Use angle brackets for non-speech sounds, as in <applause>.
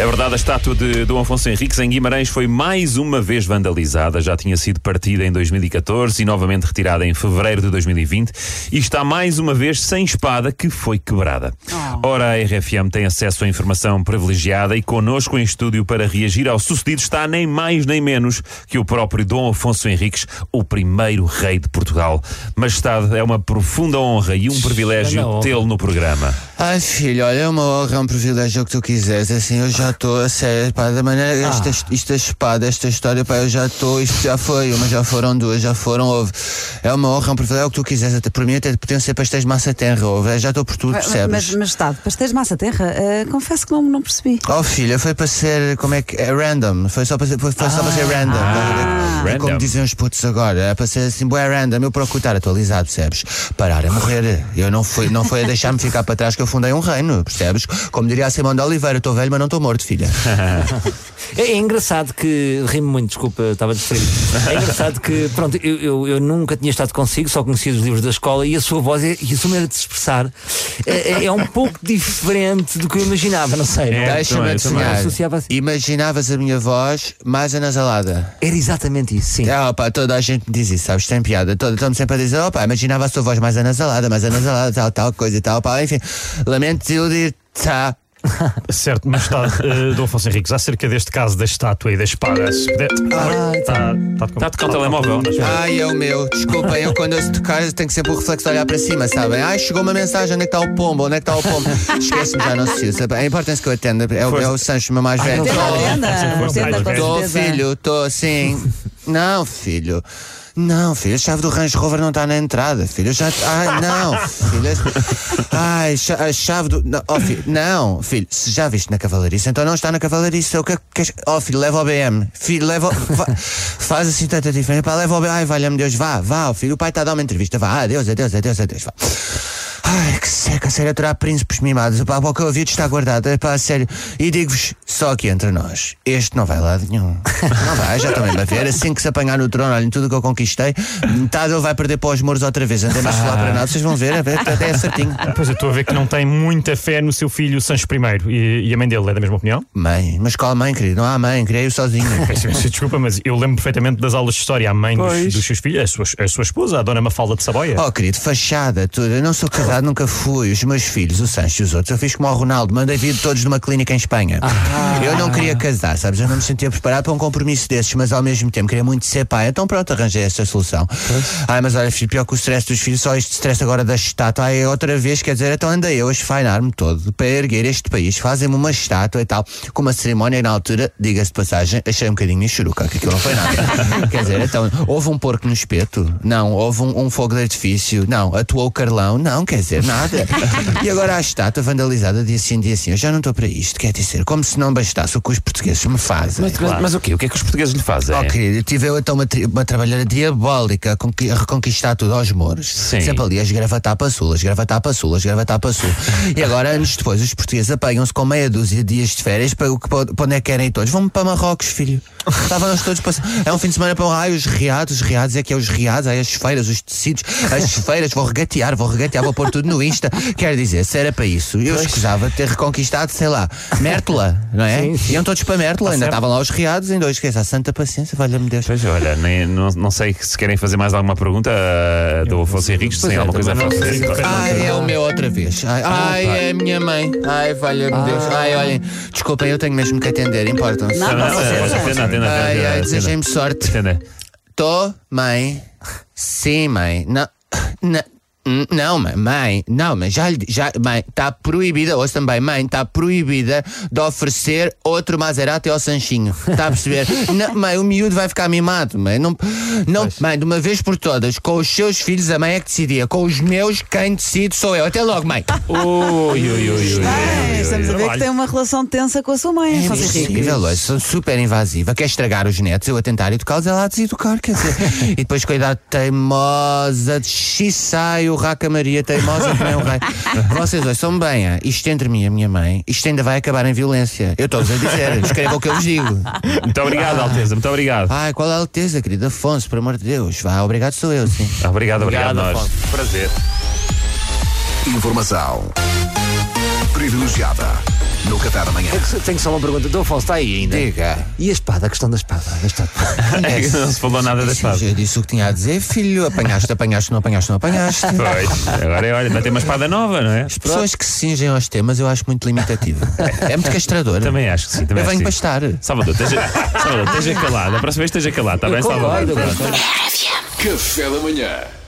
É verdade, a estátua de Dom Afonso Henriques em Guimarães foi mais uma vez vandalizada. Já tinha sido partida em 2014 e novamente retirada em fevereiro de 2020 e está mais uma vez sem espada que foi quebrada. Ora, a RFM tem acesso à informação privilegiada e connosco em estúdio para reagir ao sucedido está nem mais nem menos que o próprio Dom Afonso Henriques, o primeiro rei de Portugal. Majestade, é uma profunda honra e um privilégio tê-lo no programa. Ai filho, olha, é uma honra, é um privilégio o que tu quiseres. Assim, eu já estou a sério, pá, da maneira. Ah. Esta, esta espada, esta história, pá, eu já estou. Isto já foi uma, já foram duas, já foram, houve. É uma honra, é um privilégio, é o que tu quiseres. Até por mim, até podiam ser pastéis de massa terra, houve. Já estou por tudo, percebes? mas, mas está, pastéis de massa terra, eh, confesso que não, não percebi. Oh filha, foi para ser, como é que, é random, foi só para ser, foi, foi só para ser random. Ah. É como dizem os putos agora, é para ser assim, bué random, eu procuro estar atualizado, percebes? Parar a morrer, eu não fui, não foi a deixar-me ficar para trás que eu fundei um reino, percebes? Como diria a Simão de Oliveira, estou velho, mas não estou morto, filha. <laughs> É, é engraçado que. Rimo muito, desculpa, estava distraído. É engraçado que, pronto, eu, eu, eu nunca tinha estado consigo, só conhecia os livros da escola e a sua voz é- e a sua maneira de se expressar é, é- é um pouco diferente do que eu imaginava, não sei. É, Deixa-me também, também. adivinhar. Associava assim. Imaginavas a minha voz mais anasalada. Era exatamente isso, sim. Ah, opa, toda a gente me diz isso, sabes? Tem piada. Toda- Estão-me sempre a dizer, opa, imaginava a sua voz mais anasalada, mais anasalada, tal, tal, coisa e tal, pá, enfim. Lamento desiludir, tá. Certo, mas está, uh, Dom Afonso Henriques, acerca deste caso da estátua e da espada, se puder. Ah, Está tá Está a tocar o telemóvel. Ai, é o meu. Desculpem, eu quando eu se tocar tenho que sempre o reflexo de olhar para cima, sabem? Ai, chegou uma mensagem, onde é que está o pombo? Onde é que está o pombo? Esquece-me, já não se usa. A importância que eu atendo é o, é o Sancho, meu mais velho. Estou, filho, estou assim. Não, filho. Não, filho, a chave do Range Rover não está na entrada, filho. Eu já. Ai, não, filho. Ai, a chave do. Não, oh, filho, não, filho, se já viste na cavalariça, então não está na cavalariça. O que é que. Oh, filho, leva ao BM. Filho, leva. faz assim tanta diferença. Pá, leva ao BM. Ai, valha-me Deus, vá, vá, filho. O pai está a dar uma entrevista. Vá, adeus, adeus, adeus, adeus. Vá. Ai, que seca, a sério, aturar príncipes mimados. Pá, o que eu ouvi está guardado. É pá, a sério. E digo-vos, só aqui entre nós, este não vai lá de nenhum. <laughs> Não vai, já também vai ver. Assim que se apanhar no trono, olhem, tudo o que eu conquistei, metade ele vai perder para os muros outra vez. Andei mais falar para nada, vocês vão ver, a ver, até é certinho. Pois eu estou a ver que não tem muita fé no seu filho Sancho I e, e a mãe dele é da mesma opinião? Mãe, mas qual mãe, querido? Não há mãe, criei-o sozinho. <laughs> Desculpa, mas eu lembro perfeitamente das aulas de história. A mãe dos, dos seus filhos, a sua, a sua esposa, a dona Mafalda de Saboia. Oh, querido, fachada, tudo. Eu não sou casado, nunca fui. Os meus filhos, o Sancho e os outros, eu fiz como o Ronaldo, mandei vir todos numa clínica em Espanha. Eu não queria casar, sabes? Eu não me sentia preparado para um compromisso desses, mas ao mesmo tempo queria muito ser pai. Então pronto, arranjei esta solução. Ai, mas olha, filho, pior que o stress dos filhos, só este stress agora da estátua. Ai, outra vez, quer dizer, então andei eu a esfainar-me todo para erguer este país. Fazem-me uma estátua e tal, com uma cerimónia na altura, diga-se de passagem, achei um bocadinho churuca, que aquilo não foi nada. <laughs> quer dizer, então, houve um porco no espeto? Não. Houve um, um fogo de artifício? Não. Atuou o Carlão? Não, quer dizer, nada. <laughs> E agora a estátua vandalizada dia sim, dia sim. Eu já não estou para isto, quer dizer, como se não bastasse o que os portugueses me fazem. Mas, mas, mas o quê? O que é que os portugueses lhe fazem? Oh, querido, eu tive eu então uma, uma trabalhadora diabólica a, conqui- a reconquistar tudo aos mouros. Sim. Sempre ali a esgravatar para sul, a esgravatar para sul, a esgravatar para sul. <laughs> e agora, anos depois, os portugueses apanham-se com meia dúzia de dias de férias para, o que- para onde é que querem todos. Vão para Marrocos, filho. Estávamos todos para. É um fim de semana para ai, os riados, os riados é que é os riados, ai, as feiras, os tecidos, as feiras, vou regatear, vou regatear, vou pôr tudo no Insta. Quer dizer, se era para isso, eu escusava de ter reconquistado, sei lá, Mértola, não é? Sim, sim. Iam todos para Mértola, ainda certo. estavam lá os riados, ainda hoje esquece, a santa paciência, valha-me Deus. Pois olha, nem, não, não sei se querem fazer mais alguma pergunta uh, do Afonso Henriques, se tem é, alguma coisa a fazer. Ai, é o meu outra vez. Ai, ai, é a minha mãe. Ai, valha-me Deus. Ai, olhem, desculpem, eu tenho mesmo que atender, importam-se. Não, Não, não, não, não, não, atenda, atenda, Ai, ai, desejem-me sorte. Tô, mãe. Sim, mãe. Não. Não. Não, mãe, mãe, não, mas já, lhe- já mãe, está proibida, ouça também, mãe, está proibida de oferecer outro Maserati ao Sanchinho. Está a perceber? <laughs> não, mãe, o miúdo vai ficar mimado, mãe. Não, não, mãe, de uma vez por todas, com os seus filhos, a mãe é que decidia. Com os meus, quem decide sou eu. Até logo, mãe. <laughs> Ui, ui, ui, estamos a ver que tem uma relação tensa com a sua mãe, É impossível, olha, sou super invasiva. Quer estragar os netos, eu a tentar educá-los, ela a deseducar, quer dizer. <laughs> e depois com a idade teimosa, de xissai, o Raca Maria, teimosa que nem um rei. <laughs> Vocês dois são bem, ah, isto entre mim e a minha mãe, isto ainda vai acabar em violência. Eu estou-vos a dizer, escreva o que eu vos digo. Muito obrigado, Alteza, muito obrigado. Ai, qual é a alteza, querido Afonso, por amor de Deus. Vá, obrigado sou eu, sim. Obrigado, obrigado, Obrigado, nós. Afonso. Prazer. Informação privilegiada no Café da Manhã. Tenho só uma pergunta. Dom Afonso está aí ainda. Diga. E a espada, a questão da espada? Da espada. <laughs> É não se falou nada da espada. Eu disse o que tinha a dizer, filho. Apanhaste, apanhaste, não apanhaste, não apanhaste. <laughs> Pois, agora é, olha, vai ter uma espada nova, não é? As pessoas que se cingem aos temas eu acho muito limitativo. É muito castrador. Também acho que sim. Também Eu venho para estar. Salvador, esteja, Salvador, esteja calado. A próxima vez esteja calado, está bem, Salvador? Café da Manhã.